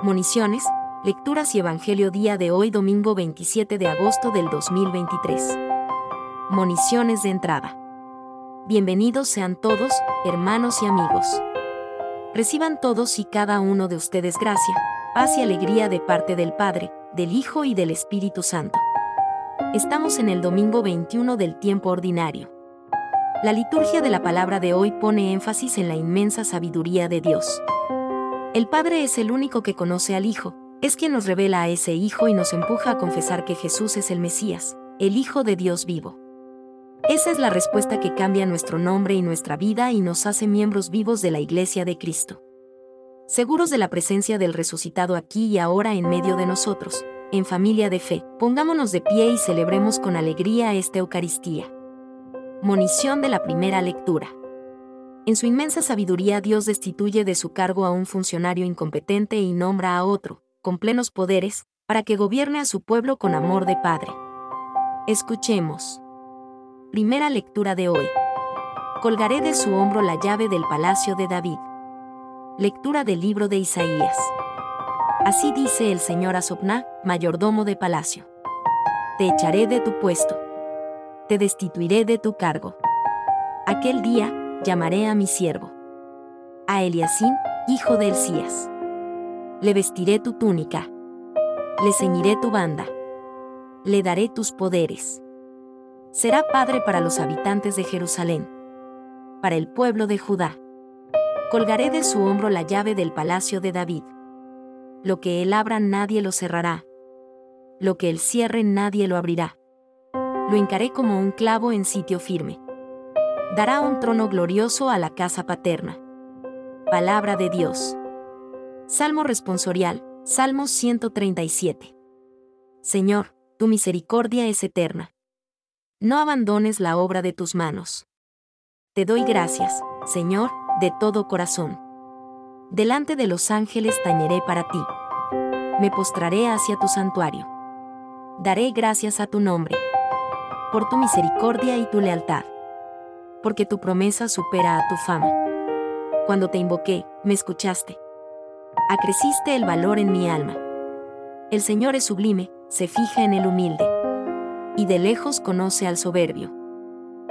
Municiones, lecturas y evangelio día de hoy domingo 27 de agosto del 2023. Municiones de entrada. Bienvenidos sean todos, hermanos y amigos. Reciban todos y cada uno de ustedes gracia, paz y alegría de parte del Padre, del Hijo y del Espíritu Santo. Estamos en el domingo 21 del tiempo ordinario. La liturgia de la palabra de hoy pone énfasis en la inmensa sabiduría de Dios. El Padre es el único que conoce al Hijo, es quien nos revela a ese Hijo y nos empuja a confesar que Jesús es el Mesías, el Hijo de Dios vivo. Esa es la respuesta que cambia nuestro nombre y nuestra vida y nos hace miembros vivos de la Iglesia de Cristo. Seguros de la presencia del resucitado aquí y ahora en medio de nosotros, en familia de fe, pongámonos de pie y celebremos con alegría esta Eucaristía. Monición de la primera lectura. En su inmensa sabiduría Dios destituye de su cargo a un funcionario incompetente y nombra a otro, con plenos poderes, para que gobierne a su pueblo con amor de Padre. Escuchemos. Primera lectura de hoy. Colgaré de su hombro la llave del palacio de David. Lectura del libro de Isaías. Así dice el Señor Asopná, mayordomo de palacio. Te echaré de tu puesto. Te destituiré de tu cargo. Aquel día, llamaré a mi siervo. A Eliasín, hijo de Elías. Le vestiré tu túnica. Le ceñiré tu banda. Le daré tus poderes. Será padre para los habitantes de Jerusalén. Para el pueblo de Judá. Colgaré de su hombro la llave del palacio de David. Lo que él abra nadie lo cerrará. Lo que él cierre nadie lo abrirá. Lo hincaré como un clavo en sitio firme dará un trono glorioso a la casa paterna. Palabra de Dios. Salmo responsorial, Salmo 137. Señor, tu misericordia es eterna. No abandones la obra de tus manos. Te doy gracias, Señor, de todo corazón. Delante de los ángeles tañeré para ti. Me postraré hacia tu santuario. Daré gracias a tu nombre. Por tu misericordia y tu lealtad porque tu promesa supera a tu fama. Cuando te invoqué, me escuchaste. Acreciste el valor en mi alma. El Señor es sublime, se fija en el humilde. Y de lejos conoce al soberbio.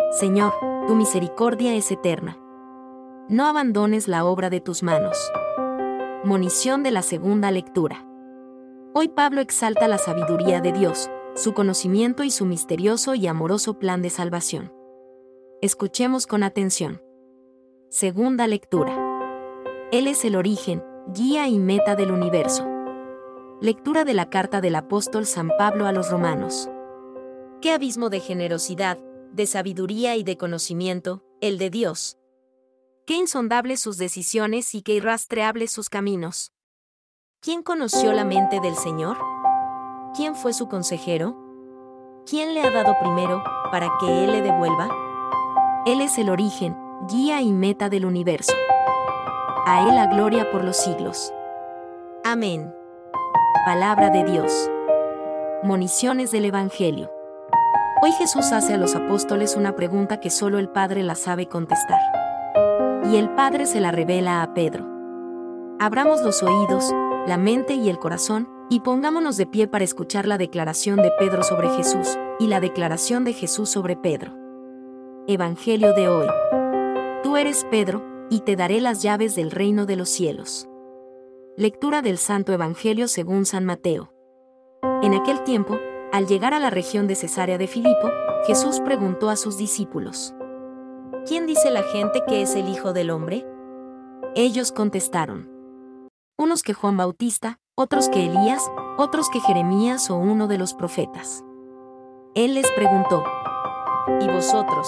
Señor, tu misericordia es eterna. No abandones la obra de tus manos. Monición de la segunda lectura. Hoy Pablo exalta la sabiduría de Dios, su conocimiento y su misterioso y amoroso plan de salvación. Escuchemos con atención. Segunda lectura. Él es el origen, guía y meta del universo. Lectura de la carta del apóstol San Pablo a los romanos. Qué abismo de generosidad, de sabiduría y de conocimiento, el de Dios. Qué insondables sus decisiones y qué irrastreables sus caminos. ¿Quién conoció la mente del Señor? ¿Quién fue su consejero? ¿Quién le ha dado primero, para que Él le devuelva? Él es el origen, guía y meta del universo. A Él la gloria por los siglos. Amén. Palabra de Dios. Moniciones del Evangelio. Hoy Jesús hace a los apóstoles una pregunta que solo el Padre la sabe contestar. Y el Padre se la revela a Pedro. Abramos los oídos, la mente y el corazón, y pongámonos de pie para escuchar la declaración de Pedro sobre Jesús, y la declaración de Jesús sobre Pedro. Evangelio de hoy. Tú eres Pedro, y te daré las llaves del reino de los cielos. Lectura del Santo Evangelio según San Mateo. En aquel tiempo, al llegar a la región de Cesarea de Filipo, Jesús preguntó a sus discípulos, ¿Quién dice la gente que es el Hijo del Hombre? Ellos contestaron, unos que Juan Bautista, otros que Elías, otros que Jeremías o uno de los profetas. Él les preguntó, ¿y vosotros,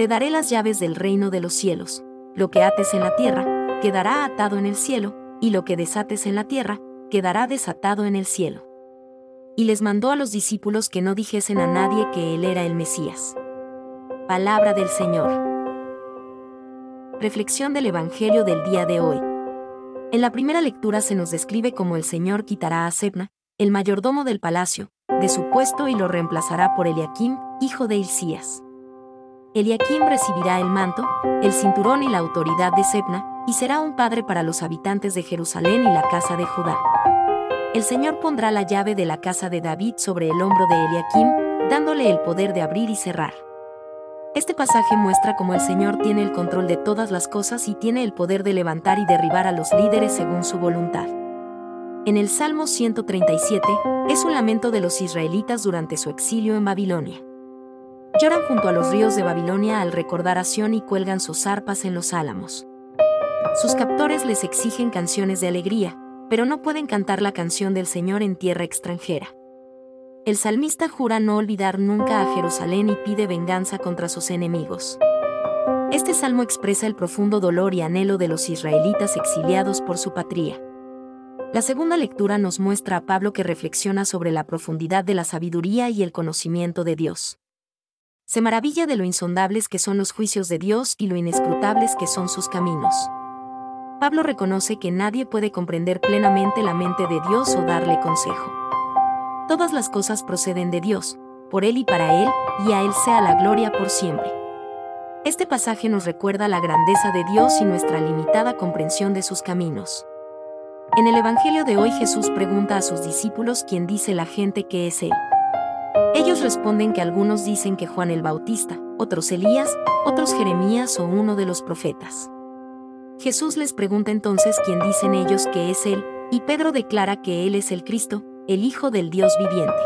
Te daré las llaves del reino de los cielos. Lo que ates en la tierra, quedará atado en el cielo, y lo que desates en la tierra, quedará desatado en el cielo. y les mandó a los discípulos que no dijesen a nadie que él era el Mesías. Palabra del Señor. Reflexión del Evangelio del día de hoy. En la primera lectura se nos describe cómo el Señor quitará a Sebna, el mayordomo del palacio, de su puesto y lo reemplazará por Eliakim, hijo de Hilcías. Eliakim recibirá el manto, el cinturón y la autoridad de Sebna, y será un padre para los habitantes de Jerusalén y la casa de Judá. El Señor pondrá la llave de la casa de David sobre el hombro de Eliakim, dándole el poder de abrir y cerrar. Este pasaje muestra cómo el Señor tiene el control de todas las cosas y tiene el poder de levantar y derribar a los líderes según su voluntad. En el Salmo 137, es un lamento de los israelitas durante su exilio en Babilonia. Lloran junto a los ríos de Babilonia al recordar a Sión y cuelgan sus arpas en los álamos. Sus captores les exigen canciones de alegría, pero no pueden cantar la canción del Señor en tierra extranjera. El salmista jura no olvidar nunca a Jerusalén y pide venganza contra sus enemigos. Este salmo expresa el profundo dolor y anhelo de los israelitas exiliados por su patria. La segunda lectura nos muestra a Pablo que reflexiona sobre la profundidad de la sabiduría y el conocimiento de Dios. Se maravilla de lo insondables que son los juicios de Dios y lo inescrutables que son sus caminos. Pablo reconoce que nadie puede comprender plenamente la mente de Dios o darle consejo. Todas las cosas proceden de Dios, por Él y para Él, y a Él sea la gloria por siempre. Este pasaje nos recuerda la grandeza de Dios y nuestra limitada comprensión de sus caminos. En el Evangelio de hoy Jesús pregunta a sus discípulos quién dice la gente que es Él. Ellos responden que algunos dicen que Juan el Bautista, otros Elías, otros Jeremías o uno de los profetas. Jesús les pregunta entonces quién dicen ellos que es Él, y Pedro declara que Él es el Cristo, el Hijo del Dios viviente.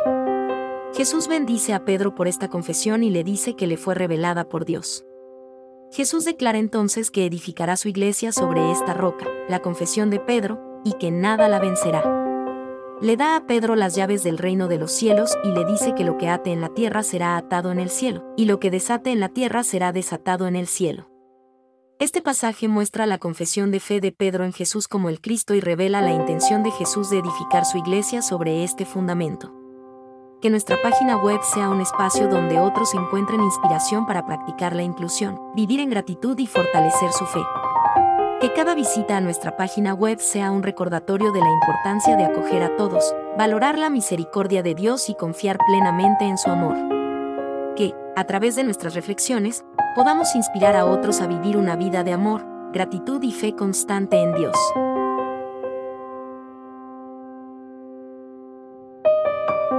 Jesús bendice a Pedro por esta confesión y le dice que le fue revelada por Dios. Jesús declara entonces que edificará su iglesia sobre esta roca, la confesión de Pedro, y que nada la vencerá. Le da a Pedro las llaves del reino de los cielos y le dice que lo que ate en la tierra será atado en el cielo, y lo que desate en la tierra será desatado en el cielo. Este pasaje muestra la confesión de fe de Pedro en Jesús como el Cristo y revela la intención de Jesús de edificar su iglesia sobre este fundamento. Que nuestra página web sea un espacio donde otros encuentren inspiración para practicar la inclusión, vivir en gratitud y fortalecer su fe. Que cada visita a nuestra página web sea un recordatorio de la importancia de acoger a todos, valorar la misericordia de Dios y confiar plenamente en su amor. Que, a través de nuestras reflexiones, podamos inspirar a otros a vivir una vida de amor, gratitud y fe constante en Dios.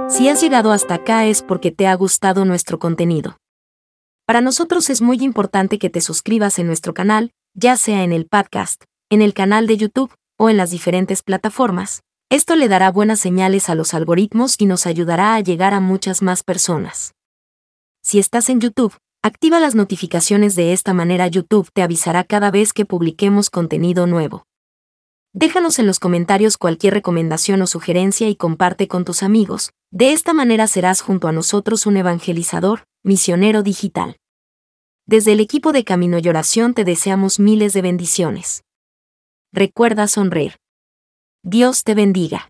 Si has llegado hasta acá es porque te ha gustado nuestro contenido. Para nosotros es muy importante que te suscribas en nuestro canal, ya sea en el podcast, en el canal de YouTube o en las diferentes plataformas. Esto le dará buenas señales a los algoritmos y nos ayudará a llegar a muchas más personas. Si estás en YouTube, Activa las notificaciones de esta manera YouTube te avisará cada vez que publiquemos contenido nuevo. Déjanos en los comentarios cualquier recomendación o sugerencia y comparte con tus amigos. De esta manera serás junto a nosotros un evangelizador, misionero digital. Desde el equipo de Camino y Oración te deseamos miles de bendiciones. Recuerda sonreír. Dios te bendiga.